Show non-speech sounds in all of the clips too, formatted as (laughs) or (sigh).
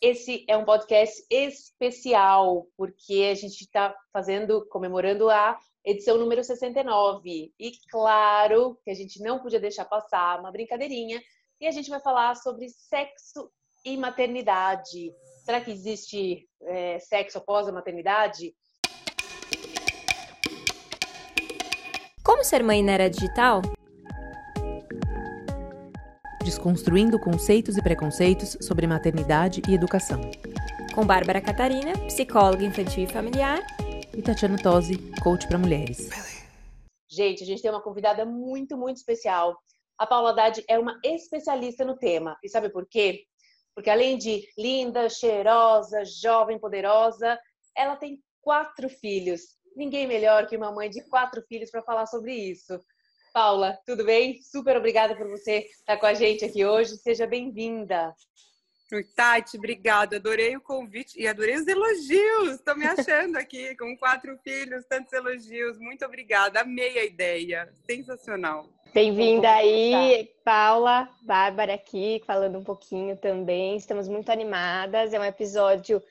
esse é um podcast especial, porque a gente está fazendo, comemorando a edição número 69. E claro que a gente não podia deixar passar uma brincadeirinha. E a gente vai falar sobre sexo e maternidade. Será que existe é, sexo após a maternidade? Como ser mãe na era digital? Desconstruindo conceitos e preconceitos sobre maternidade e educação. Com Bárbara Catarina, psicóloga infantil e familiar. E Tatiana Tosi, coach para mulheres. Gente, a gente tem uma convidada muito, muito especial. A Paula Haddad é uma especialista no tema. E sabe por quê? Porque além de linda, cheirosa, jovem, poderosa, ela tem quatro filhos. Ninguém melhor que uma mãe de quatro filhos para falar sobre isso. Paula, tudo bem? Super obrigada por você estar com a gente aqui hoje. Seja bem-vinda. Oi, Tati, obrigada. Adorei o convite e adorei os elogios. Estou me achando aqui com quatro filhos, tantos elogios. Muito obrigada. Amei a ideia. Sensacional. Bem-vinda aí, Paula, Bárbara aqui, falando um pouquinho também. Estamos muito animadas. É um episódio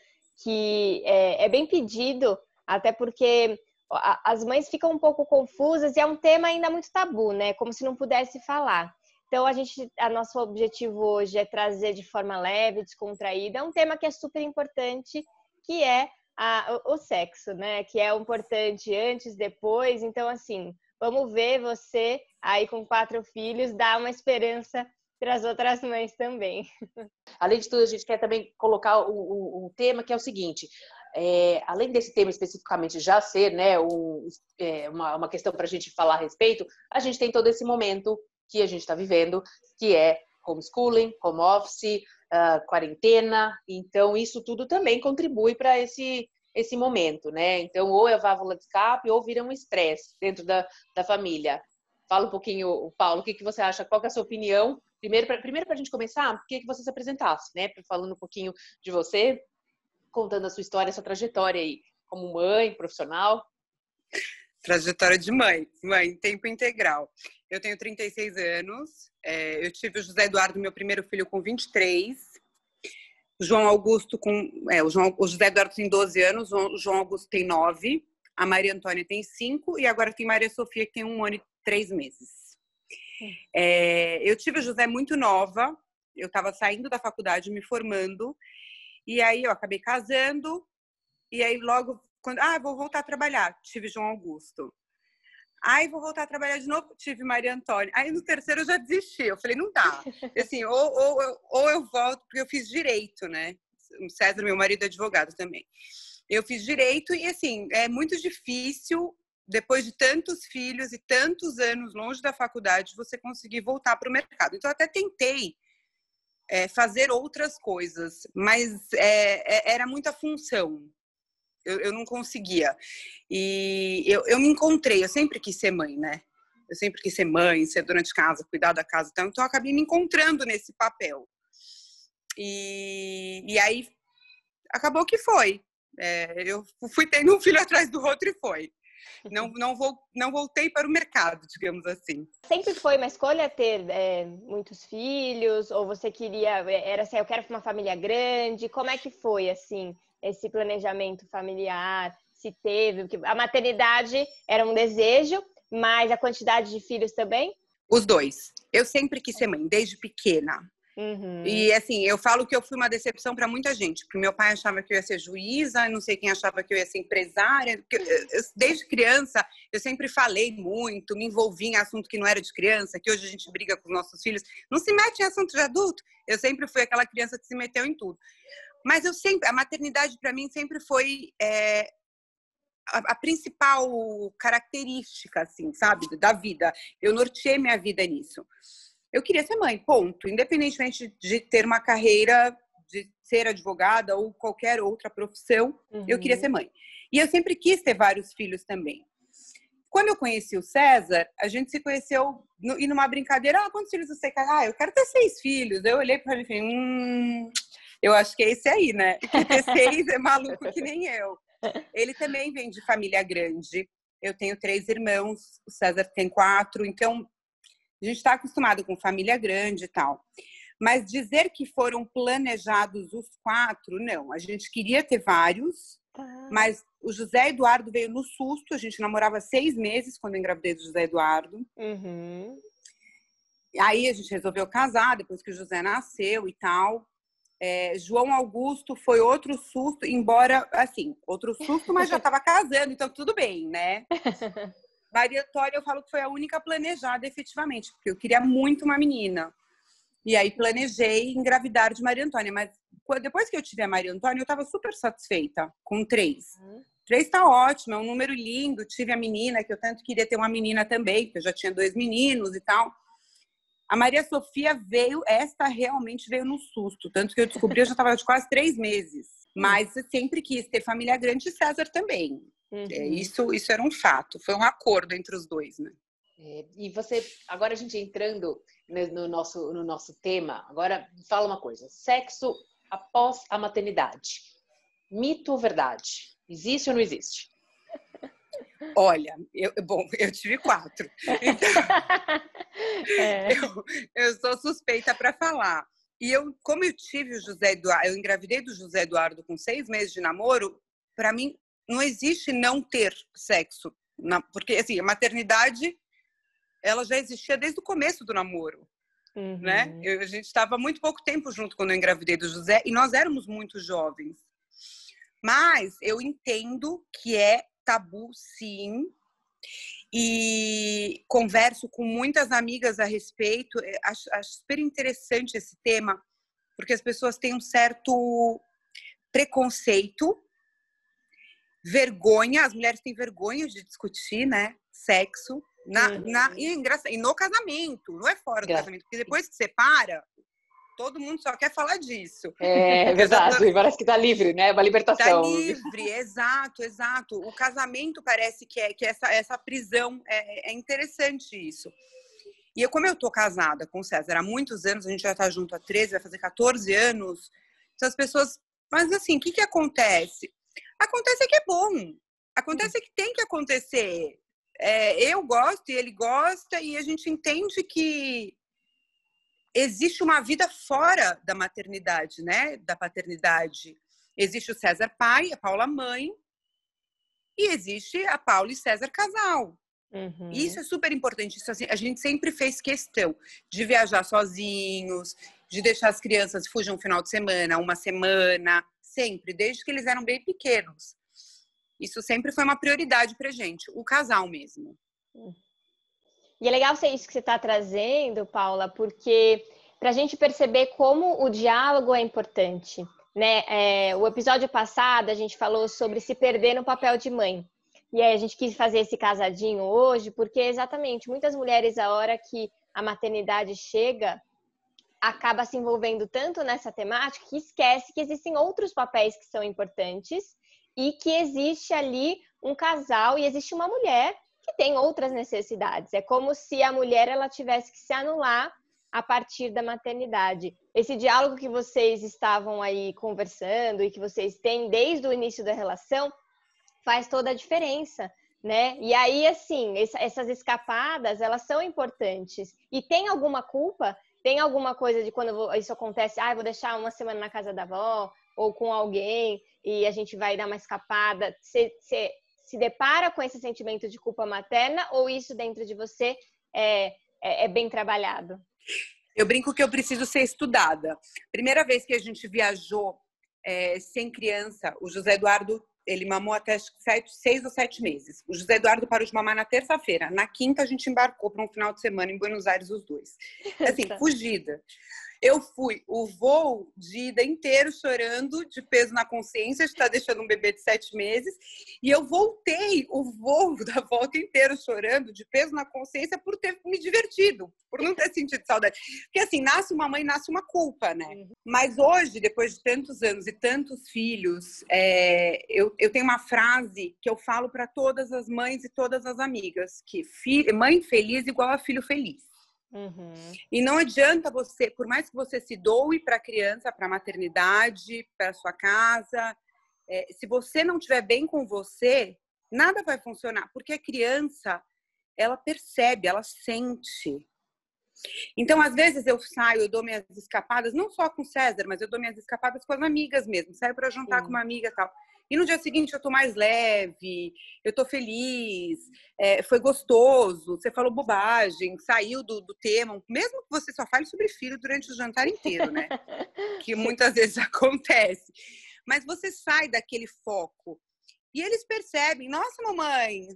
que é, é bem pedido, até porque as mães ficam um pouco confusas e é um tema ainda muito tabu, né? Como se não pudesse falar. Então a gente, a nosso objetivo hoje é trazer de forma leve, descontraída, um tema que é super importante, que é a, o, o sexo, né? Que é importante antes, depois. Então assim, vamos ver você aí com quatro filhos dar uma esperança para as outras mães também. (laughs) Além de tudo, a gente quer também colocar o, o, o tema que é o seguinte: é, além desse tema especificamente já ser né, um, é, uma, uma questão para a gente falar a respeito, a gente tem todo esse momento que a gente está vivendo, que é homeschooling, home office, uh, quarentena. Então, isso tudo também contribui para esse, esse momento, né? Então, ou é válvula de escape ou vira um estresse dentro da, da família. Fala um pouquinho, Paulo, o que, que você acha? Qual é a sua opinião? Primeiro, para primeiro a gente começar, queria que você se apresentasse, né? Falando um pouquinho de você, contando a sua história, a sua trajetória aí, como mãe, profissional. Trajetória de mãe, mãe, tempo integral. Eu tenho 36 anos, é, eu tive o José Eduardo, meu primeiro filho, com 23. O João Augusto com. É, o, João, o José Eduardo tem 12 anos, o João Augusto tem 9, a Maria Antônia tem 5 e agora tem Maria Sofia, que tem um ano e três meses. É, eu tive o José muito nova, eu estava saindo da faculdade, me formando, e aí eu acabei casando, e aí logo, quando, ah, vou voltar a trabalhar, tive João Augusto. Aí vou voltar a trabalhar de novo, tive Maria Antônia. Aí no terceiro eu já desisti, eu falei, não dá. (laughs) Assim, ou, ou, ou eu volto, porque eu fiz direito, né? O César, meu marido, é advogado também. Eu fiz direito e, assim, é muito difícil, depois de tantos filhos e tantos anos longe da faculdade, você conseguir voltar para o mercado. Então, até tentei é, fazer outras coisas, mas é, é, era muita função. Eu, eu, não conseguia. E eu, eu me encontrei, eu sempre quis ser mãe, né? Eu sempre quis ser mãe, ser dona de casa, cuidar da casa. Então, então eu acabei me encontrando nesse papel. E, e aí acabou que foi. É, eu fui tendo um filho atrás do outro e foi. Não, não, vou, não voltei para o mercado, digamos assim. Sempre foi uma escolha ter é, muitos filhos? Ou você queria, é, era assim, eu quero uma família grande? Como é que foi, assim, esse planejamento familiar? Se teve? Porque a maternidade era um desejo, mas a quantidade de filhos também? Os dois. Eu sempre quis ser mãe, desde pequena. Uhum. E assim, eu falo que eu fui uma decepção para muita gente, porque meu pai achava que eu ia ser juíza, não sei quem achava que eu ia ser empresária. desde criança, eu sempre falei muito, me envolvi em assunto que não era de criança, que hoje a gente briga com os nossos filhos, não se mete em assunto de adulto. Eu sempre fui aquela criança que se meteu em tudo. Mas eu sempre, a maternidade para mim sempre foi é, a, a, principal característica, assim, sabe, da vida. Eu norteei minha vida nisso eu queria ser mãe, ponto. Independentemente de ter uma carreira, de ser advogada ou qualquer outra profissão, uhum. eu queria uhum. ser mãe. E eu sempre quis ter vários filhos também. Quando eu conheci o César, a gente se conheceu no, e numa brincadeira, ah, quantos filhos você quer? Ah, eu quero ter seis filhos. Eu olhei para ele e falei, hum, eu acho que é esse aí, né? Que ter seis é maluco que nem eu. Ele também vem de família grande. Eu tenho três irmãos, o César tem quatro, então a gente está acostumado com família grande e tal. Mas dizer que foram planejados os quatro, não. A gente queria ter vários, tá. mas o José Eduardo veio no susto. A gente namorava seis meses quando eu engravidei do José Eduardo. Uhum. Aí a gente resolveu casar depois que o José nasceu e tal. É, João Augusto foi outro susto, embora, assim, outro susto, mas já (laughs) estava casando, então tudo bem, né? (laughs) Maria Antônia, eu falo que foi a única planejada efetivamente, porque eu queria muito uma menina. E aí planejei engravidar de Maria Antônia, mas depois que eu tive a Maria Antônia, eu estava super satisfeita com três. Uhum. Três está ótimo, é um número lindo. Tive a menina, que eu tanto queria ter uma menina também, porque eu já tinha dois meninos e tal. A Maria Sofia veio, esta realmente veio no susto. Tanto que eu descobri, eu já estava de quase três meses. Hum. Mas sempre quis ter família grande e César também. É, uhum. É, isso, isso era um fato, foi um acordo entre os dois, né? É, e você, agora a gente entrando no nosso, no nosso tema, agora fala uma coisa: sexo após a maternidade. Mito ou verdade? Existe ou não existe? Olha, eu, bom, (laughs) eu tive quatro. (laughs) Então, é. (laughs) eu, eu sou suspeita para falar. E eu, como eu tive o José Eduardo, eu engravidei do José Eduardo com seis meses de namoro, para mim não existe não ter sexo, na, porque assim a maternidade ela já existia desde o começo do namoro, uhum. né? Eu, a gente estava muito pouco tempo junto quando eu engravidei do José e nós éramos muito jovens. Mas eu entendo que é tabu, sim. E converso com muitas amigas a respeito. É, acho, acho super interessante esse tema, porque as pessoas têm um certo preconceito, vergonha. As mulheres têm vergonha de discutir, né? Sexo. Na, uhum. na, e, e no casamento, não é fora do casamento, porque depois que separa, todo mundo só quer falar disso. É (laughs) verdade, parece que tá livre, né? Uma libertação. Tá livre, exato, exato. O casamento parece que é que essa, essa prisão é, é interessante isso. E eu, como eu tô casada com o César há muitos anos, a gente já tá junto há 13, vai fazer 14 anos, então as pessoas. Mas assim, o que, que acontece? Acontece que é bom. Acontece que tem que acontecer. É, eu gosto e ele gosta, e a gente entende que existe uma vida fora da maternidade, né? Da paternidade. Existe o César pai, a Paula mãe, e existe a Paula e César casal. Uhum. Isso é super importante. Isso, assim, a gente sempre fez questão de viajar sozinhos, de deixar as crianças fugir um final de semana, uma semana, sempre, desde que eles eram bem pequenos. Isso sempre foi uma prioridade pra gente, o casal mesmo. Uhum. E é legal ser isso que você está trazendo, Paula, porque para a gente perceber como o diálogo é importante. Né? É, o episódio passado a gente falou sobre se perder no papel de mãe. E aí a gente quis fazer esse casadinho hoje, porque exatamente muitas mulheres, a hora que a maternidade chega, acaba se envolvendo tanto nessa temática que esquece que existem outros papéis que são importantes e que existe ali um casal e existe uma mulher que tem outras necessidades. É como se a mulher ela tivesse que se anular a partir da maternidade. Esse diálogo que vocês estavam aí conversando e que vocês têm desde o início da relação faz toda a diferença, né? E aí, assim, essas escapadas, elas são importantes. E tem alguma culpa? Tem alguma coisa de quando isso acontece, ah, vou deixar uma semana na casa da avó ou com alguém e a gente vai dar uma escapada. Você se depara com esse sentimento de culpa materna ou isso dentro de você é, é, é bem trabalhado? Eu brinco que eu preciso ser estudada. Primeira vez que a gente viajou é, sem criança, o José Eduardo ele mamou até sete, seis ou sete meses. O José Eduardo parou de mamar na terça-feira. Na quinta, a gente embarcou para um final de semana em Buenos Aires, os dois. (laughs) Assim, tá. fugida. Eu fui o voo de ida inteiro chorando, de peso na consciência, de estar deixando um bebê de sete meses. E eu voltei o voo (laughs) da volta inteiro chorando, de peso na consciência, por ter me divertido, por não ter sentido saudade. Porque assim, nasce uma mãe, nasce uma culpa, né? Uhum. Mas hoje, depois de tantos anos e tantos filhos, é, eu, eu tenho uma frase que eu falo para todas as mães e todas as amigas: que filho, mãe feliz igual a filho feliz. Uhum. E não adianta você, por mais que você se doe para a criança, para a maternidade, para sua casa, é, se você não estiver bem com você, nada vai funcionar, porque a criança ela percebe, ela sente. Então, às vezes eu saio, eu dou minhas escapadas, não só com César, mas eu dou minhas escapadas com as amigas mesmo. Saio para jantar Sim. com uma amiga tal. E no dia seguinte eu tô mais leve, eu tô feliz, é, foi gostoso, você falou bobagem, saiu do, do, tema, mesmo que você só fale sobre filho durante o jantar inteiro, né? (laughs) que muitas vezes (laughs) acontece. Mas você sai daquele foco. E eles percebem, nossa, mamãe,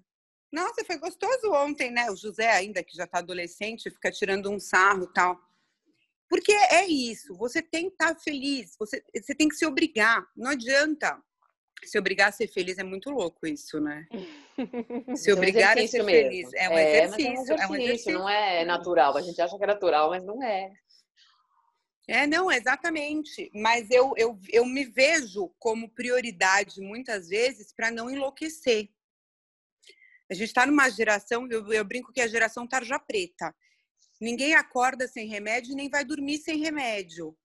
nossa, foi gostoso ontem, né? O José, ainda que já tá adolescente, fica tirando um sarro tal. Porque é isso, você tem que estar tá feliz, você, você tem que se obrigar, não adianta se obrigar a ser feliz é muito louco isso, né? (laughs) Se é obrigar a ser mesmo. feliz. É um, é, exercício, é um exercício, é um exercício. Não é natural. A gente acha que é natural, mas não é. É, não, exatamente. Mas eu, eu, eu me vejo como prioridade, muitas vezes, para não enlouquecer. A gente está numa geração, eu, eu brinco que é a geração tarja preta. Ninguém acorda sem remédio, nem vai dormir sem remédio.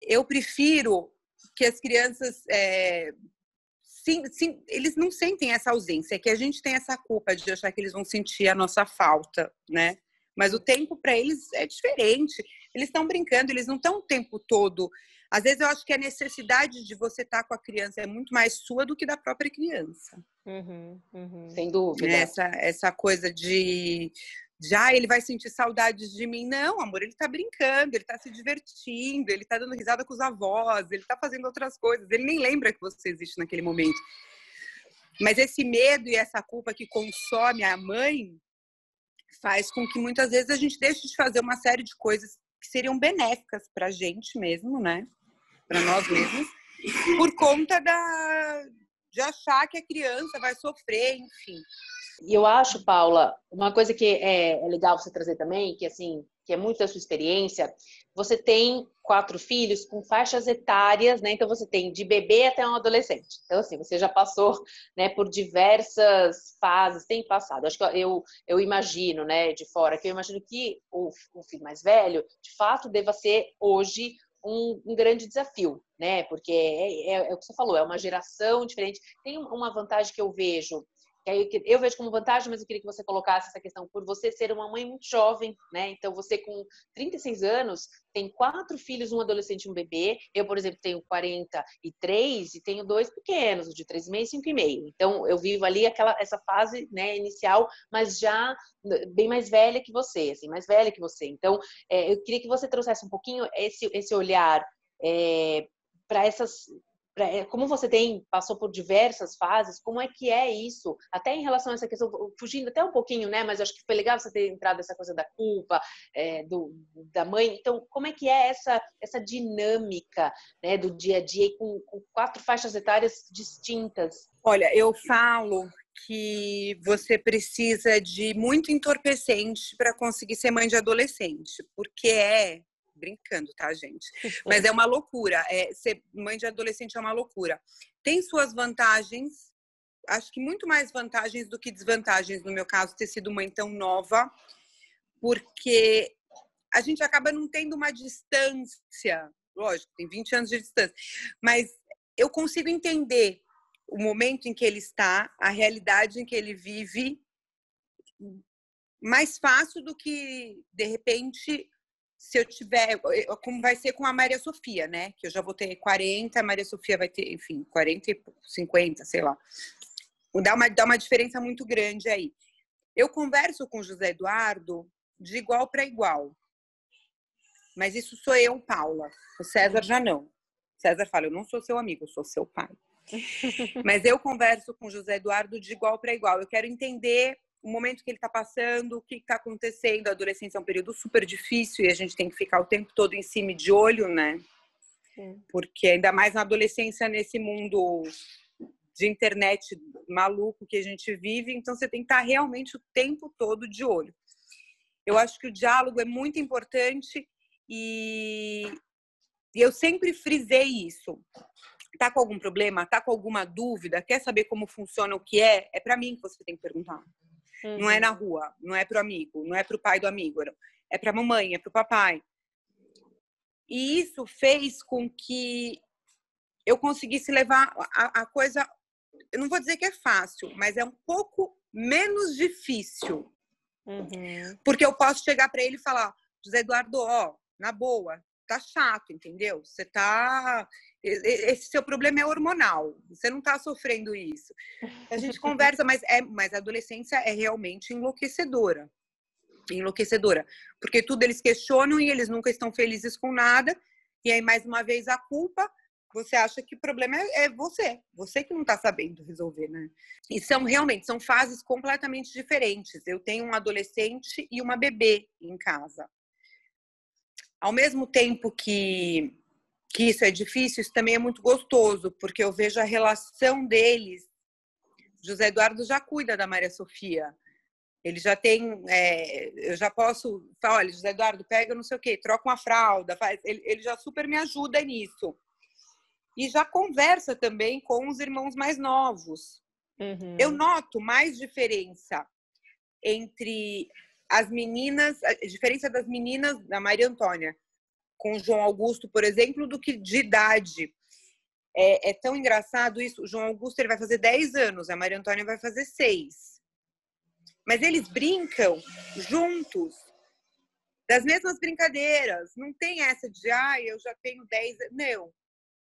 Eu prefiro que as crianças é, sim, sim, eles não sentem essa ausência, é que a gente tem essa culpa de achar que eles vão sentir a nossa falta, né? Mas o tempo para eles é diferente. Eles estão brincando, eles não estão o tempo todo. Às vezes eu acho que a necessidade de você estar tá com a criança é muito mais sua do que da própria criança. Uhum, uhum. Sem dúvida. Essa, essa coisa de já ele vai sentir saudades de mim. Não, amor, ele tá brincando, ele tá se divertindo, ele tá dando risada com os avós, ele tá fazendo outras coisas, ele nem lembra que você existe naquele momento. Mas esse medo e essa culpa que consome a mãe faz com que muitas vezes a gente deixe de fazer uma série de coisas que seriam benéficas pra gente mesmo, né? Para nós mesmos, por conta da de achar que a criança vai sofrer, enfim. E eu acho, Paula, uma coisa que é, é, legal você trazer também, que assim, que é muito da sua experiência, você tem quatro filhos com faixas etárias, né? Então você tem de bebê até um adolescente. Então assim, você já passou, né, por diversas fases, tem passado. Acho que eu eu imagino, né, de fora, que eu imagino que o, o filho mais velho, de fato, deva ser hoje um, um, grande desafio, né? Porque é, é, é, o que você falou, é uma geração diferente. Tem uma vantagem que eu vejo eu vejo como vantagem, mas eu queria que você colocasse essa questão por você ser uma mãe muito jovem, né? Então você com 36 anos tem quatro filhos, um adolescente e um bebê. Eu, por exemplo, tenho 43 e tenho dois pequenos, de três meses e cinco e meio. Então eu vivo ali aquela essa fase, né, inicial, mas já bem mais velha que você, assim, mais velha que você. Então é, eu queria que você trouxesse um pouquinho esse esse olhar é, para essas como você tem passou por diversas fases, como é que é isso? Até em relação a essa questão, fugindo até um pouquinho, né? Mas acho que foi legal você ter entrado nessa coisa da culpa, é, do, da mãe. Então, como é que é essa essa dinâmica, né, do dia a dia com, com quatro faixas etárias distintas? Olha, eu falo que você precisa de muito entorpecente para conseguir ser mãe de adolescente, porque é brincando, tá, gente? (laughs) Mas é uma loucura. É, ser mãe de adolescente é uma loucura. Tem suas vantagens, acho que muito mais vantagens do que desvantagens, no meu caso, ter sido mãe tão nova, porque a gente acaba não tendo uma distância. Lógico, tem 20 anos de distância, mas eu consigo entender o momento em que ele está, a realidade em que ele vive, mais fácil do que, de repente, se eu tiver, como vai ser com a Maria Sofia, né? Que eu já vou ter 40, a Maria Sofia vai ter, enfim, 40 e 50, sei lá. Dá uma, dá uma diferença muito grande aí. Eu converso com o José Eduardo de igual para igual. Mas isso sou eu, Paula. O César já não. César fala, eu não sou seu amigo, eu sou seu pai. (laughs) Mas eu converso com o José Eduardo de igual para igual. Eu quero entender o momento que ele está passando, o que está acontecendo. A adolescência é um período super difícil e a gente tem que ficar o tempo todo em cima de olho, né? Sim. Porque ainda mais na adolescência, nesse mundo de internet maluco que a gente vive, então você tem que estar tá realmente o tempo todo de olho. Eu acho que o diálogo é muito importante e, e eu sempre frisei isso. Tá com algum problema? Tá com alguma dúvida? Quer saber como funciona o que é? É para mim que você tem que perguntar. Uhum. Não é na uhum. rua, não é pro amigo, não é pro pai do amigo, é pra mamãe, é pro papai. E isso fez com que eu conseguisse levar a, a coisa, eu não vou dizer que é fácil, mas é um pouco menos difícil. Uhum. Porque eu posso chegar para ele e falar: José Eduardo, ó, na boa, tá chato, entendeu? Você tá. Esse seu problema é hormonal, você não tá sofrendo isso. A gente (laughs) conversa, mas, é, mas a adolescência é realmente enlouquecedora. Enlouquecedora. Porque tudo eles questionam e eles nunca estão felizes com nada. E aí, mais uma vez, a culpa você acha que o problema é, é você, você que não está sabendo resolver, né? E são realmente são fases completamente diferentes. Eu tenho um adolescente e uma bebê em casa. Ao mesmo tempo que que isso é difícil, isso também é muito gostoso, porque eu vejo a relação deles. José Eduardo já cuida da Maria Sofia. Ele já tem, é, eu já posso falar, olha, José Eduardo, pega não sei o quê, troca uma fralda, faz. Ele, ele já super me ajuda nisso e já conversa também com os irmãos mais novos. Uhum. Eu noto mais diferença entre as meninas, a diferença das meninas da Maria Antônia com João Augusto, por exemplo, do que de idade. É, é, tão engraçado isso. O João Augusto ele vai fazer 10 anos, a Maria Antônia vai fazer 6. Mas eles brincam juntos, das mesmas brincadeiras. Não tem essa de, ah, eu já tenho 10 anos. Não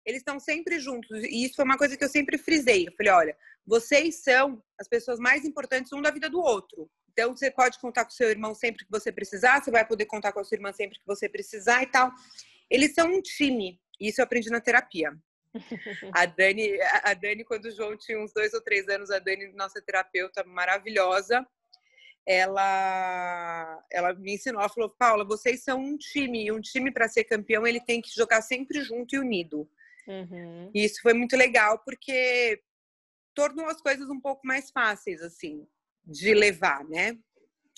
eles estão sempre juntos. E isso foi uma coisa que eu sempre frisei. Eu falei, olha, vocês são as pessoas mais importantes um da vida do outro. Então, você pode contar com seu irmão sempre que você precisar, você vai poder contar com a sua irmã sempre que você precisar e tal. Eles são um time. Isso eu aprendi na terapia. (laughs) A Dani, a Dani, quando o João tinha uns dois ou três anos, a Dani, nossa terapeuta maravilhosa, ela, ela me ensinou, ela falou, Paula, vocês são um time, e um time para ser campeão, ele tem que jogar sempre junto e unido. Uhum. E isso foi muito legal porque tornou as coisas um pouco mais fáceis, assim, de levar, né?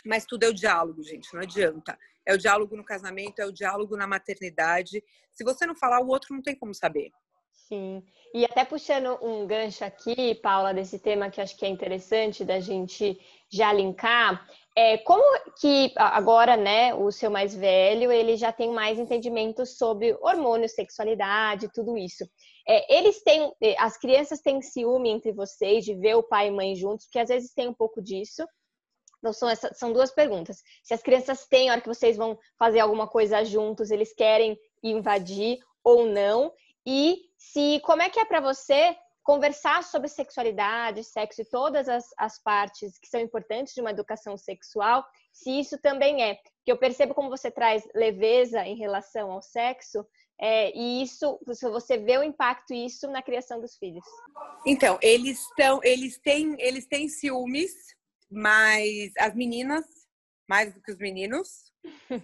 Mas tudo é o diálogo, gente, não adianta. É o diálogo no casamento, é o diálogo na maternidade. Se você não falar, o outro não tem como saber. Sim. E até puxando um gancho aqui, Paula, desse tema que acho que é interessante da gente já linkar, é, como que agora, né, o seu mais velho, ele já tem mais entendimento sobre hormônios, sexualidade, tudo isso. É, eles têm, é, as crianças têm ciúme entre vocês de ver o pai e mãe juntos, porque às vezes tem um pouco disso. Então são, são duas perguntas. Se as crianças têm, a hora que vocês vão fazer alguma coisa juntos, eles querem invadir ou não. E se como é que é para você conversar sobre sexualidade, sexo e todas as, as partes que são importantes de uma educação sexual, se isso também é. Que eu percebo como você traz leveza em relação ao sexo, é, e isso, você vê o impacto isso na criação dos filhos. Então, eles estão, eles têm, eles têm ciúmes, mas as meninas mais do que os meninos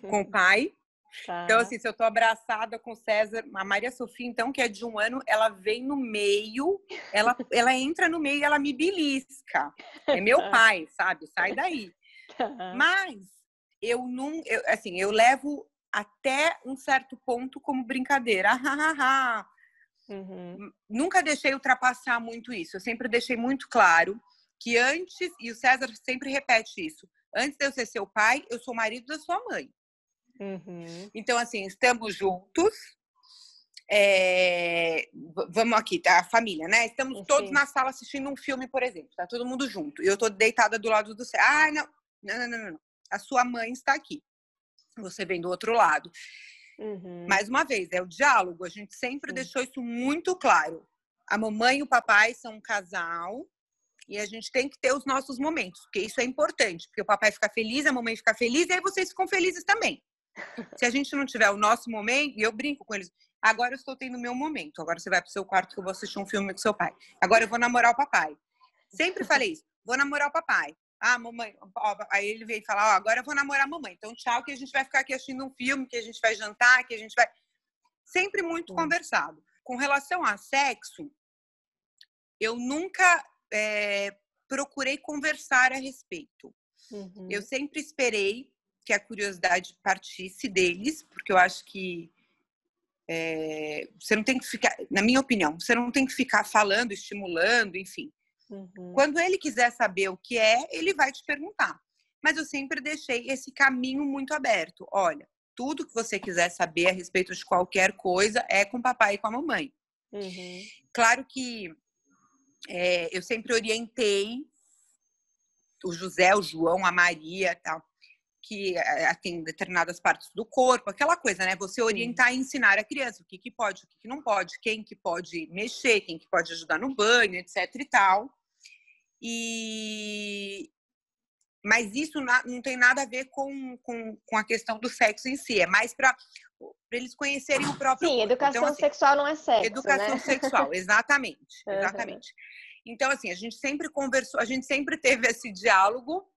com o pai. (laughs) Tá. Então, assim, se eu tô abraçada com o César, a Maria Sofia, então, que é de um ano, ela vem no meio, ela, ela entra no meio e ela me belisca. É meu (laughs) pai, sabe? Sai daí. Tá. Mas eu não, eu, assim, eu levo até um certo ponto como brincadeira. Uhum. Nunca deixei ultrapassar muito isso. Eu sempre deixei muito claro que antes, e o César sempre repete isso, antes de eu ser seu pai, eu sou marido da sua mãe. Uhum. Então, assim, estamos juntos. É... Vamos aqui, tá? A família, né? Estamos Sim. todos na sala assistindo um filme, por exemplo. Tá todo mundo junto. E eu tô deitada do lado do céu. Ah, não. Não, não, não, não. A sua mãe está aqui. Você vem do outro lado. Uhum. Mais uma vez, é o diálogo. A gente sempre Sim. deixou isso muito claro. A mamãe e o papai são um casal e a gente tem que ter os nossos momentos, porque isso é importante, porque o papai fica feliz, a mamãe fica feliz, e aí vocês ficam felizes também. (laughs) Se a gente não tiver o nosso momento, e eu brinco com eles, agora eu estou tendo o meu momento, agora você vai pro seu quarto que eu vou assistir um filme com seu pai. Agora eu vou namorar o papai. Sempre (laughs) falei isso, vou namorar o papai. Ah, mamãe, ó, aí ele veio falar, ó, agora eu vou namorar a mamãe. Então, tchau, que a gente vai ficar aqui assistindo um filme, que a gente vai jantar, que a gente vai. Sempre muito conversado. Com relação a sexo, eu nunca é, procurei conversar a respeito. Uhum. Eu sempre esperei que a curiosidade partisse deles, porque eu acho que é, você não tem que ficar, na minha opinião, você não tem que ficar falando, estimulando, enfim. Uhum. Quando ele quiser saber o que é, ele vai te perguntar. Mas eu sempre deixei esse caminho muito aberto. Olha, tudo que você quiser saber a respeito de qualquer coisa é com o papai e com a mamãe. Uhum. Claro que é, eu sempre orientei o José, o João, a Maria, tal que é, tem determinadas partes do corpo, aquela coisa, né? Você orientar e ensinar a criança o que, que pode, o que, que não pode, quem que pode mexer, quem que pode ajudar no banho, etc e tal. E, mas isso não tem nada a ver com, com, com a questão do sexo em si, é mais para eles conhecerem o próprio Sim, corpo. educação então, assim, sexual não é sexo. Educação né? sexual, (laughs) exatamente. Exatamente. Uhum. Então, assim, a gente sempre conversou, a gente sempre teve esse diálogo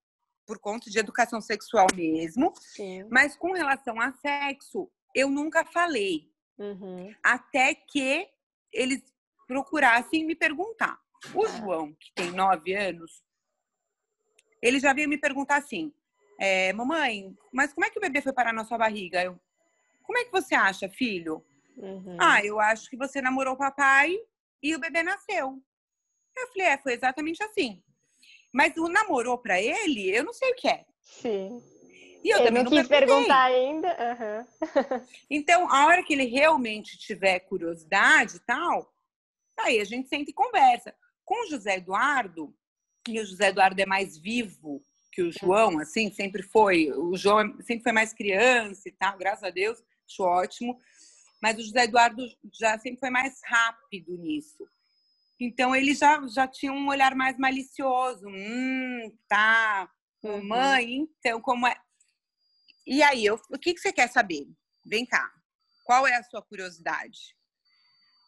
por conta de educação sexual mesmo. Sim. Mas com relação a sexo, eu nunca falei. Uhum. Até que eles procurassem me perguntar. O. João, que tem nove anos, ele já veio me perguntar assim: é, Mamãe, mas como é que o bebê foi parar na sua barriga? Eu, como é que você acha, filho? Uhum. Ah, eu acho que você namorou o papai e o bebê nasceu. Eu falei: É, foi exatamente assim. Mas o namorou para ele, eu não sei o que é. Sim. E eu ele também não, quis perguntar ainda. Uhum. (laughs) então, a hora que ele realmente tiver curiosidade e tal, aí a gente senta e conversa. Com o José Eduardo, e o José Eduardo é mais vivo que o João, assim, sempre foi. O João sempre foi mais criança e tal, graças a Deus, acho ótimo. Mas o José Eduardo já sempre foi mais rápido nisso. Então ele já, já tinha um olhar mais malicioso. Hum, tá. Uhum. Mãe, então como é? E aí, eu, o que, que você quer saber? Vem cá. Qual é a sua curiosidade?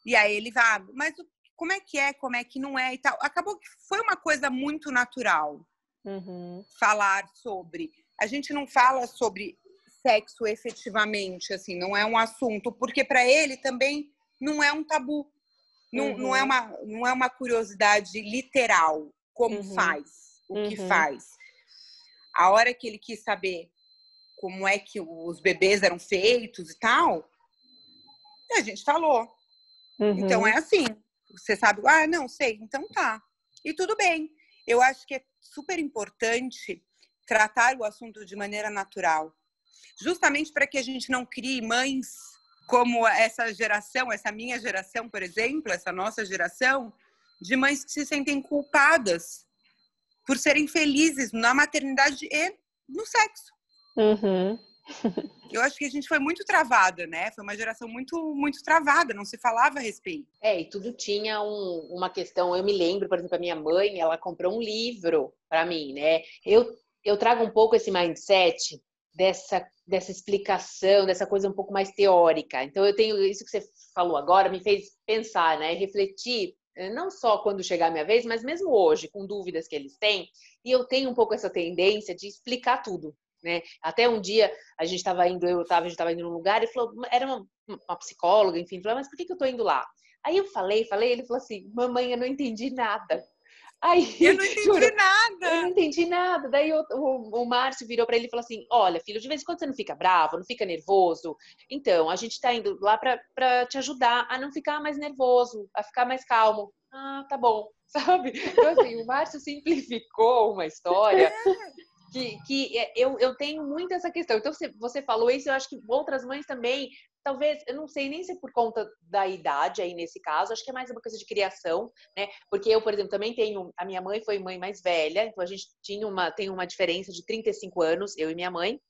E aí ele vai, ah, mas o como é que é, como é que não é e tal. Acabou que foi uma coisa muito natural uhum. falar sobre. A gente não fala sobre sexo efetivamente, assim, não é um assunto, porque para ele também não é um tabu. Não, uhum. não, é, uma, não é uma curiosidade literal, como uhum. faz, o que uhum. faz. A hora que ele quis saber como é que os bebês eram feitos e tal, a gente falou. Então uhum. é assim. Você sabe, ah, não, sei, então tá. E tudo bem. Eu acho que é super importante tratar o assunto de maneira natural, justamente para que a gente não crie mães como essa geração, essa minha geração, por exemplo, essa nossa geração, de mães que se sentem culpadas por serem felizes na maternidade e no sexo. Uhum. (laughs) Eu acho que a gente foi muito travada, né? Foi uma geração muito, muito travada, não se falava a respeito. É, e tudo tinha um, uma questão. Eu me lembro, por exemplo, a minha mãe, ela comprou um livro para mim, né? Eu, eu trago um pouco esse mindset dessa, dessa explicação, dessa coisa um pouco mais teórica. Então, eu tenho isso que você falou agora, me fez pensar, né? Refletir eh, não só quando chegar a minha vez, mas mesmo hoje, com dúvidas que eles têm, e eu tenho um pouco essa tendência de explicar tudo. Né? Até um dia a gente estava indo, eu estava, a gente estava indo num lugar e falou, era uma, uma psicóloga, enfim, falou, mas por que, que eu estou indo lá? Aí eu falei, falei, ele falou assim, mamãe, eu não entendi nada. Aí, eu não (laughs) entendi juro, nada. Eu não entendi nada. Daí o, o, o Márcio virou para ele e falou assim: Olha, filho, de vez em quando você não fica bravo, não fica nervoso. Então, a gente está indo lá para te ajudar a não ficar mais nervoso, a ficar mais calmo. Ah, tá bom. (laughs) Sabe? Então, assim, o Márcio simplificou uma história que, é, eu, eu tenho muito essa questão. Então, você, você falou isso, eu acho que outras mães também, talvez, eu não sei nem se é por conta da idade aí nesse caso, acho que é mais uma coisa de criação, né? Porque eu, por exemplo, também tenho, a minha mãe foi mãe mais velha, então a gente tinha uma, tem uma diferença de 35 anos, eu e minha mãe.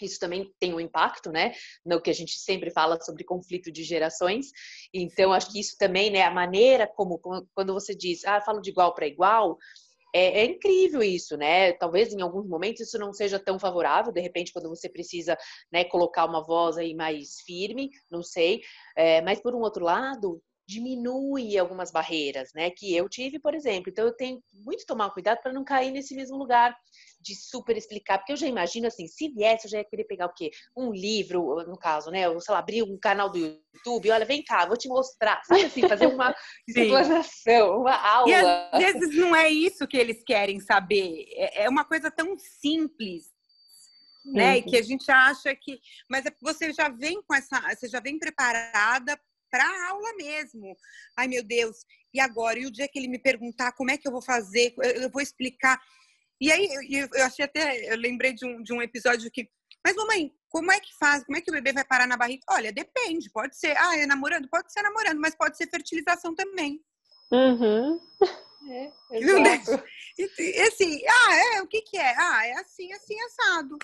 Isso também tem um impacto, né? No que a gente sempre fala sobre conflito de gerações. Então, acho que isso também, né? A maneira como, quando você diz, ah, falo de igual para igual, é, é, incrível isso, né? Talvez em alguns momentos isso não seja tão favorável, de repente, quando você precisa né, colocar uma voz aí mais firme, não sei. É, mas por um outro lado, diminui algumas barreiras, né? Que eu tive, por exemplo. Então eu tenho muito tomar cuidado para não cair nesse mesmo lugar de super explicar, porque eu já imagino assim, se viesse, eu já ia querer pegar o quê? Um livro, no caso, né? Ou, sei lá, abrir um canal do YouTube, olha, vem cá, vou te mostrar, sabe assim, fazer uma (laughs) explanação, uma aula. E às vezes não é isso que eles querem saber, é, é uma coisa tão simples, né? E que a gente acha que. Mas é você já vem com essa. Você já vem preparada para aula mesmo. Ai, meu Deus, e agora? E o dia que ele me perguntar como é que eu vou fazer, eu vou explicar. E aí, eu, eu achei até, eu lembrei de um, de um episódio que, mas mamãe, como é que faz? Como é que o bebê vai parar na barriga? Olha, depende, pode ser, ah, é namorando? Pode ser namorando, mas pode ser fertilização também. Uhum. É, e, assim, ah, é, o que que é? Ah, é assim, assim, assado.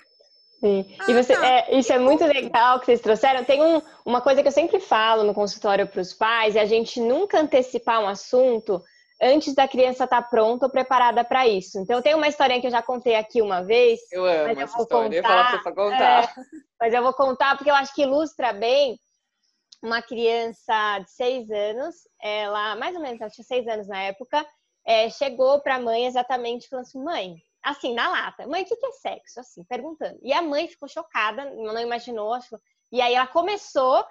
Sim. E você, ah, é, isso é muito legal que vocês trouxeram. Tem um, uma coisa que eu sempre falo no consultório para os pais, é a gente nunca antecipar um assunto antes da criança estar tá pronta ou preparada para isso. Então, tem uma historinha que eu já contei aqui uma vez. Eu amo mas eu essa vou história, contar, eu contar. É, mas eu vou contar porque eu acho que ilustra bem uma criança de seis anos, ela, mais ou menos, ela tinha seis anos na época, é, chegou para a mãe exatamente falando assim, mãe, assim, na lata. Mãe, o que é sexo? Assim, perguntando. E a mãe ficou chocada, não imaginou. E aí ela começou,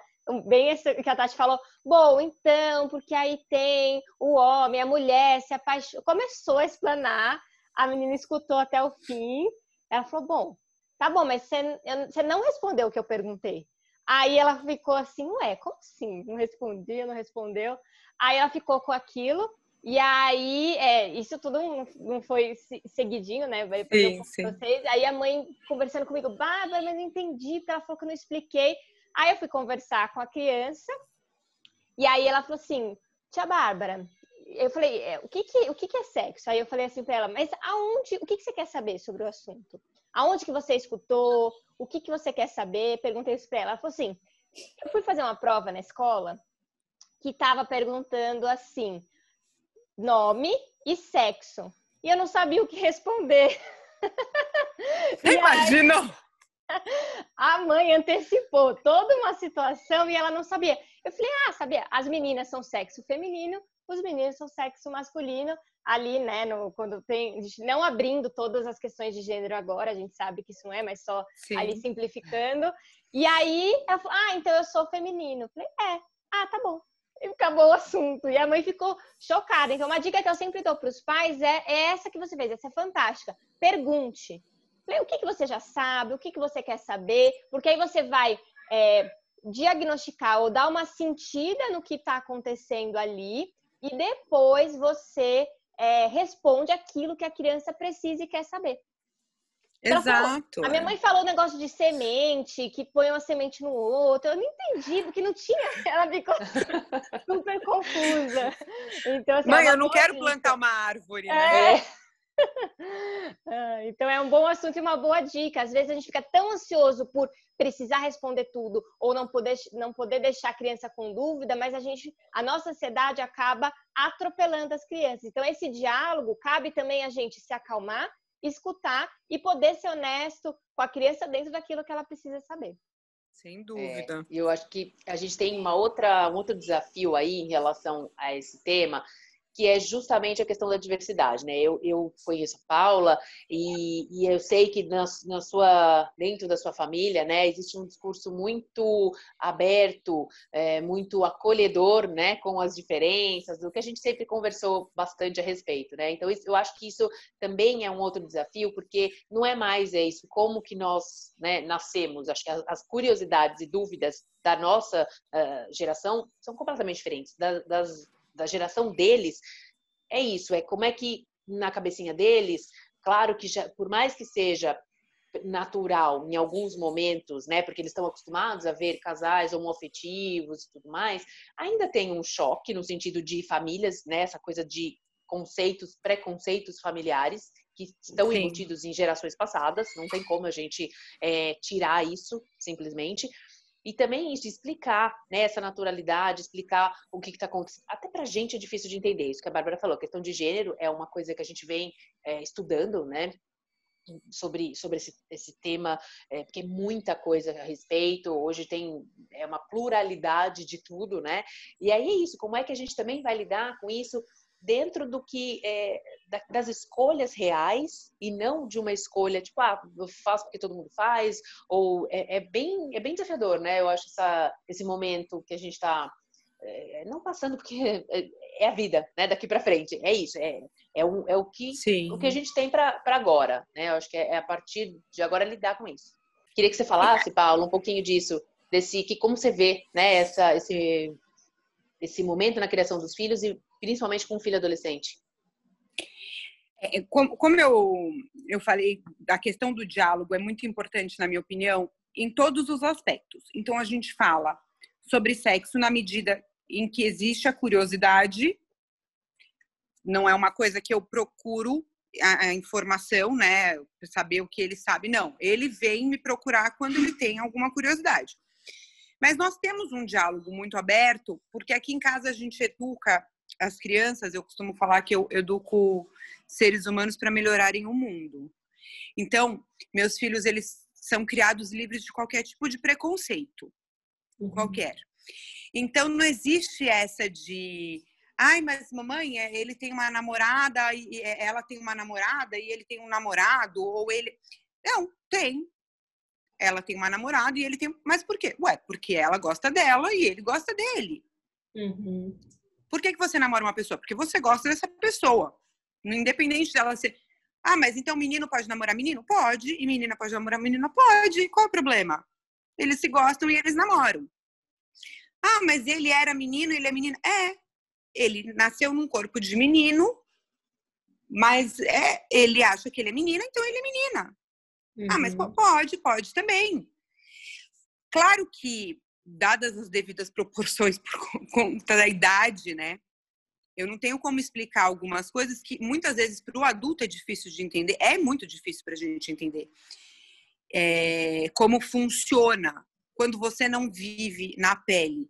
bem esse que a Tati falou, bom, então, porque aí tem o homem, a mulher se apaixona. Começou a explanar, a menina escutou até o fim. Ela falou, bom, tá bom, mas você não respondeu o que eu perguntei. Aí ela ficou assim, ué, como assim? Não respondia, não respondeu. Aí ela ficou com aquilo. E aí, é, isso tudo não foi seguidinho, né? Sim, sim. Vocês. Aí a mãe conversando comigo, Bárbara, mas não entendi, porque ela falou que eu não expliquei. Aí eu fui conversar com a criança, e aí ela falou assim, tia Bárbara, eu falei, é, o que que, o que que é sexo? Aí eu falei assim para ela, mas aonde, o que que você quer saber sobre o assunto? Aonde que você escutou? O que que você quer saber? Perguntei isso para ela. Ela falou assim, eu fui fazer uma prova na escola que estava perguntando assim, nome e sexo. E eu não sabia o que responder. (laughs) Imagina! (laughs) A mãe antecipou toda uma situação e ela não sabia. Eu falei, ah, sabia? As meninas são sexo feminino, os meninos são sexo masculino. Ali, né, no, quando tem. Não abrindo todas as questões de gênero agora, a gente sabe que isso não é, mas só Sim. ali simplificando. E aí, ela falou, ah, então eu sou feminino. Eu falei, é. Ah, tá bom e acabou o assunto. E a mãe ficou chocada. Então, uma dica que eu sempre dou para os pais é, é, essa que você fez, essa é fantástica. Pergunte. O que, que você já sabe, o que, que você quer saber, porque aí você vai é, diagnosticar ou dar uma sentida no que está acontecendo ali e depois você é, responde aquilo que a criança precisa e quer saber. Exato. a minha mãe falou um negócio de semente, que põe uma semente no outro. Eu não entendi, porque não tinha. (laughs) Ela ficou (laughs) super confusa. Então, assim, mãe, eu não quero dica. plantar uma árvore, né? É. (laughs) Ah, então é um bom assunto e uma boa dica. Às vezes a gente fica tão ansioso por precisar responder tudo ou não poder, não poder deixar a criança com dúvida, mas a gente, a nossa ansiedade acaba atropelando as crianças. Então esse diálogo cabe também a gente se acalmar escutar e poder ser honesto com a criança dentro daquilo que ela precisa saber. Sem dúvida. É, eu acho que a gente tem uma outra, um outro desafio aí em relação a esse tema, que é justamente a questão da diversidade, né? Eu, eu conheço a Paula e, e eu sei que na, na, sua, dentro da sua família, né, existe um discurso muito aberto, é, muito acolhedor, né, com as diferenças, do que a gente sempre conversou bastante a respeito, né? Então eu acho que isso também é um outro desafio, porque não é mais é isso, como que nós, né, nascemos. Acho que as, as curiosidades e dúvidas da nossa uh, geração são completamente diferentes das, das da geração deles, é isso, é como é que na cabecinha deles, claro que já, por mais que seja natural em alguns momentos, né, porque eles estão acostumados a ver casais homoafetivos e tudo mais, ainda tem um choque no sentido de famílias, né, essa coisa de conceitos, preconceitos familiares que estão Sim. embutidos em gerações passadas, não tem como a gente é, tirar isso simplesmente. E também isso, explicar né, essa naturalidade, explicar o que está acontecendo. Até para a gente é difícil de entender isso que a Bárbara falou. A questão de gênero é uma coisa que a gente vem é, estudando, né? Sobre, sobre esse, esse tema, é, porque muita coisa a respeito. Hoje tem é uma pluralidade de tudo, né? E aí é isso, como é que a gente também vai lidar com isso dentro do que é, das escolhas reais e não de uma escolha tipo ah eu faço porque todo mundo faz ou é, é bem é bem desafiador né? Eu acho essa, esse momento que a gente está é, não passando porque (laughs) é, é, a vida né daqui para frente. É isso é é, um, é o que Sim. o que a gente tem para agora né? Eu acho que é, é, a partir de agora lidar com isso. Queria que você falasse Paulo um pouquinho disso desse que como você vê né essa esse esse momento na criação dos filhos e principalmente com um filho adolescente? É, como, como eu, eu falei, a questão do diálogo é muito importante, na minha opinião, em todos os aspectos. Então, a gente fala sobre sexo na medida em que existe a curiosidade, não é uma coisa que eu procuro a, a informação, né? Saber o que ele sabe. Não, ele vem me procurar quando ele tem alguma curiosidade. Mas nós temos um diálogo muito aberto, porque aqui em casa a gente educa as crianças, eu costumo falar que eu educo seres humanos para melhorarem o mundo. Então, meus filhos, eles são criados livres de qualquer tipo de preconceito. Uhum. Qualquer. Então, não existe essa de. Ai, mas mamãe, é, ele tem uma namorada, e é, ela tem uma namorada, e ele tem um namorado, ou ele. Não, tem. Ela tem uma namorada e ele tem. Mas por quê? Ué, porque ela gosta dela e ele gosta dele. Uhum. Por que, que você namora uma pessoa? Porque você gosta dessa pessoa. Independente dela ser. Ah, mas então menino pode namorar menino? Pode. E menina pode namorar menina? Pode. Qual é o problema? Eles se gostam e eles namoram. Ah, mas ele era menino, ele é menina. É. Ele nasceu num corpo de menino, mas é, ele acha que ele é menina, então ele é menina. Uhum. Ah, mas uhum. pode, pode também. Claro que, dadas as devidas proporções por (laughs) conta da idade, né? Eu não tenho como explicar algumas coisas que muitas vezes para o adulto é difícil de entender. É muito difícil para a gente entender é, como funciona quando você não vive na pele.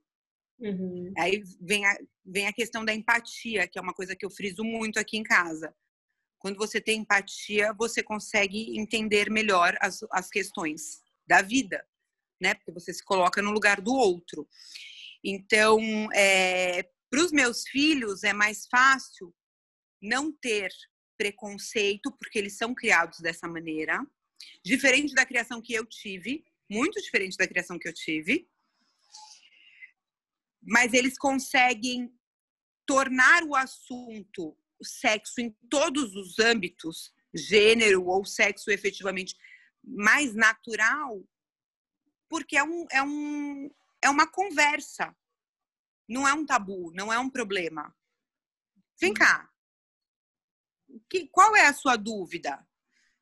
Uhum. Aí vem a, vem a questão da empatia, que é uma coisa que eu friso muito aqui em casa. Quando você tem empatia, você consegue entender melhor as, as questões da vida, né? Porque você se coloca no lugar do outro. Então, é, para os meus filhos é mais fácil não ter preconceito, porque eles são criados dessa maneira, diferente da criação que eu tive, muito diferente da criação que eu tive. Mas eles conseguem tornar o assunto o sexo em todos os âmbitos, gênero ou sexo efetivamente mais natural, porque é, um, é, um, é uma conversa, não é um tabu, não é um problema. Vem cá, que, qual é a sua dúvida?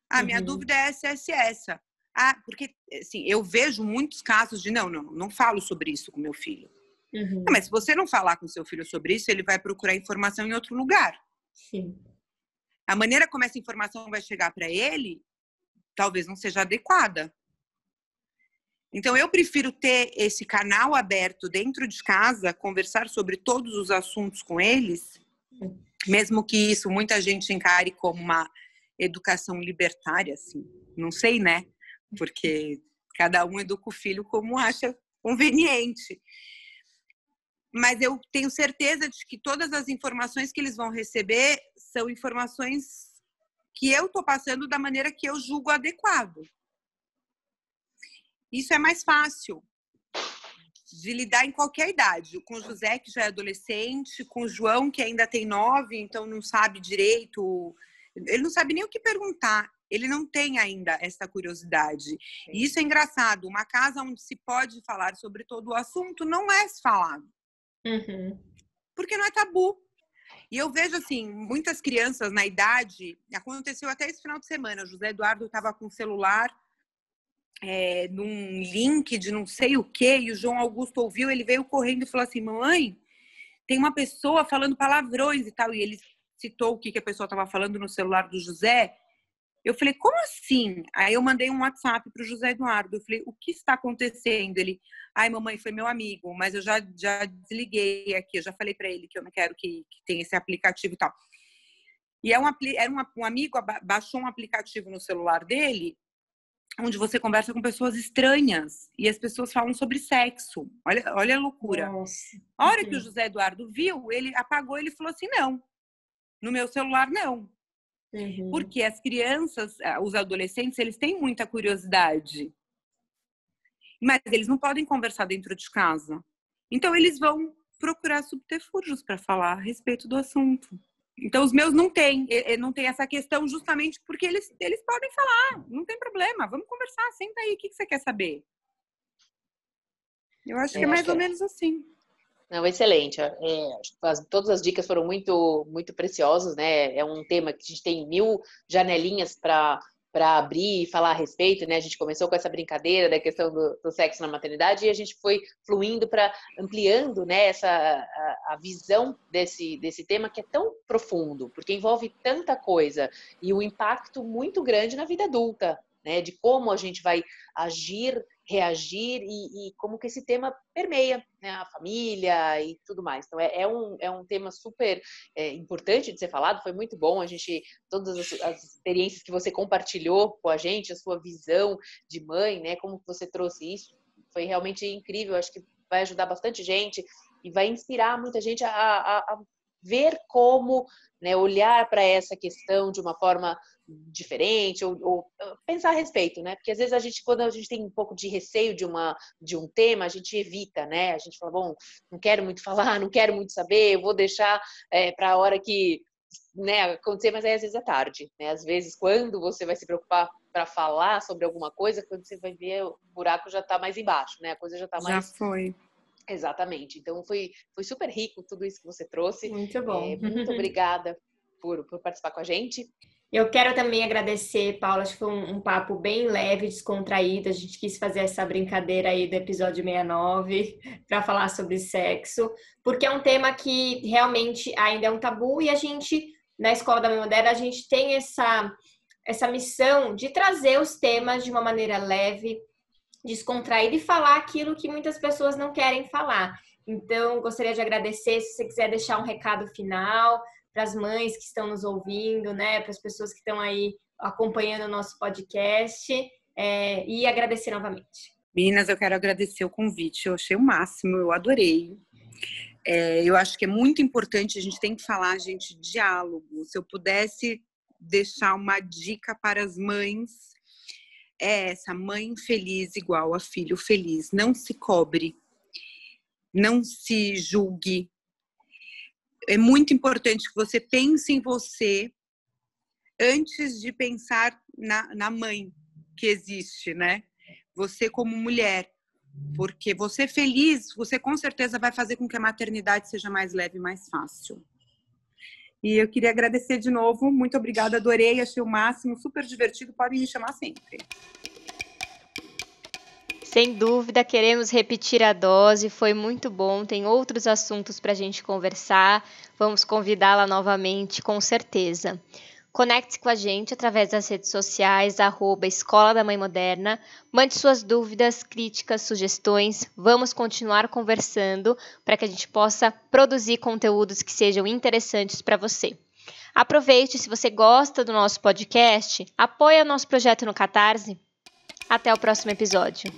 A minha uhum. dúvida é essa, essa, essa. Ah, porque assim, eu vejo muitos casos de não, não, não falo sobre isso com meu filho. Uhum. mas se você não falar com seu filho sobre isso, ele vai procurar informação em outro lugar. Sim. A maneira como essa informação vai chegar para ele, talvez não seja adequada. Então, eu prefiro ter esse canal aberto dentro de casa, conversar sobre todos os assuntos com eles, mesmo que isso muita gente encare como uma educação libertária, assim. Não sei, né? Porque cada um educa o filho como acha conveniente. Mas eu tenho certeza de que todas as informações que eles vão receber são informações que eu estou passando da maneira que eu julgo adequado. Isso é mais fácil de lidar em qualquer idade. Com o José, que já é adolescente, com o João, que ainda tem nove, então não sabe direito ele não sabe nem o que perguntar. Ele não tem ainda essa curiosidade. E isso é engraçado. Uma casa onde se pode falar sobre todo o assunto não é falado. Uhum. Porque não é tabu. E eu vejo, assim, muitas crianças na idade. Aconteceu até esse final de semana. O José Eduardo estava com o celular é, num link de não sei o que, e o João Augusto ouviu. Ele veio correndo e falou assim: Mãe, tem uma pessoa falando palavrões e tal. E ele citou o que, que a pessoa estava falando no celular do José. Eu falei, como assim? Aí eu mandei um WhatsApp para o José Eduardo. Eu falei, o que está acontecendo? Ele, ai, mamãe, foi meu amigo, mas eu já, já desliguei aqui, eu já falei para ele que eu não quero que, que tenha esse aplicativo e tal. E é um, era um, um amigo baixou um aplicativo no celular dele, onde você conversa com pessoas estranhas e as pessoas falam sobre sexo. Olha, olha a loucura. Nossa, a hora que o José Eduardo viu, ele apagou, ele falou assim: não, no meu celular, não. Uhum. Porque as crianças, ah, os adolescentes, eles têm muita curiosidade. Mas eles não podem conversar dentro de casa. Então, eles vão procurar subterfúgios para falar a respeito do assunto. Então, os meus não têm, não tem essa questão justamente porque eles, eles podem falar, não tem problema, vamos conversar, senta aí, o que, que você quer saber? Eu acho que é mais ou menos assim. Não, excelente. É, as, todas as dicas foram muito, muito preciosas, né? É um tema que a gente tem mil janelinhas para para abrir e falar a respeito, né? A gente começou com essa brincadeira da questão do, do sexo na maternidade e a gente foi fluindo para ampliando, né, essa a, a, visão desse desse tema que é tão profundo, porque envolve tanta coisa e um impacto muito grande na vida adulta, né? De como a gente vai agir reagir e, e, como que esse tema permeia né, a família e tudo mais. Então é, é, um, é um tema super é, importante de ser falado, foi muito bom a gente, todas as, as, experiências que você compartilhou com a gente, a sua visão de mãe, né, como você trouxe isso, foi realmente incrível, acho que vai ajudar bastante gente e vai inspirar muita gente a, a, a ver como né, olhar para essa questão de uma forma diferente ou, ou, pensar a respeito, né? Porque às vezes a gente, quando a gente tem um pouco de receio de uma de um tema, a gente evita, né? A gente fala, bom, não quero muito falar, não quero muito saber, eu vou deixar é, para a hora que né, acontecer, mas aí às vezes é tarde, né? Às vezes quando você vai se preocupar para falar sobre alguma coisa, quando você vai ver o buraco já está mais embaixo, né? A coisa já está mais Já foi. Exatamente. Então foi foi super rico tudo isso que você trouxe. Muito bom. É, muito (laughs) obrigada por, por participar com a gente. Eu quero também agradecer, Paula, acho que foi um, um, papo bem leve, descontraído. A gente quis fazer essa brincadeira aí do episódio 69 (laughs) para falar sobre sexo, porque é um tema que realmente ainda é um tabu e a gente, na Escola da Mãe Moderna, a gente tem essa, essa missão de trazer os temas de uma maneira leve, descontraída e falar aquilo que muitas pessoas não querem falar. Então, gostaria de agradecer. Se você quiser deixar um recado final, para as mães que estão nos ouvindo, né, para as pessoas que estão aí acompanhando o nosso podcast é, e agradecer novamente. Minas, eu quero agradecer o convite, eu achei o máximo, eu adorei. É, eu acho que é muito importante, a gente tem que falar, gente, diálogo. Se eu pudesse deixar uma dica para as mães, é essa: mãe feliz igual a filho feliz. Não se cobre, não se julgue, é muito importante que você pense em você antes de pensar na, na mãe que existe, né? Você como mulher. Porque você feliz, você com certeza vai fazer com que a maternidade seja mais leve e mais fácil. E eu queria agradecer de novo. Muito obrigada, adorei, achei o máximo, super divertido. Podem me chamar sempre. Sem dúvida, queremos repetir a dose, foi muito bom. Tem outros assuntos para a gente conversar. Vamos convidá-la novamente, com certeza. Conecte-se com a gente através das redes sociais, arroba Escola da Mãe Moderna. Mande suas dúvidas, críticas, sugestões. Vamos continuar conversando para que a gente possa produzir conteúdos que sejam interessantes para você. Aproveite, se você gosta do nosso podcast, apoie o nosso projeto no Catarse. Até o próximo episódio.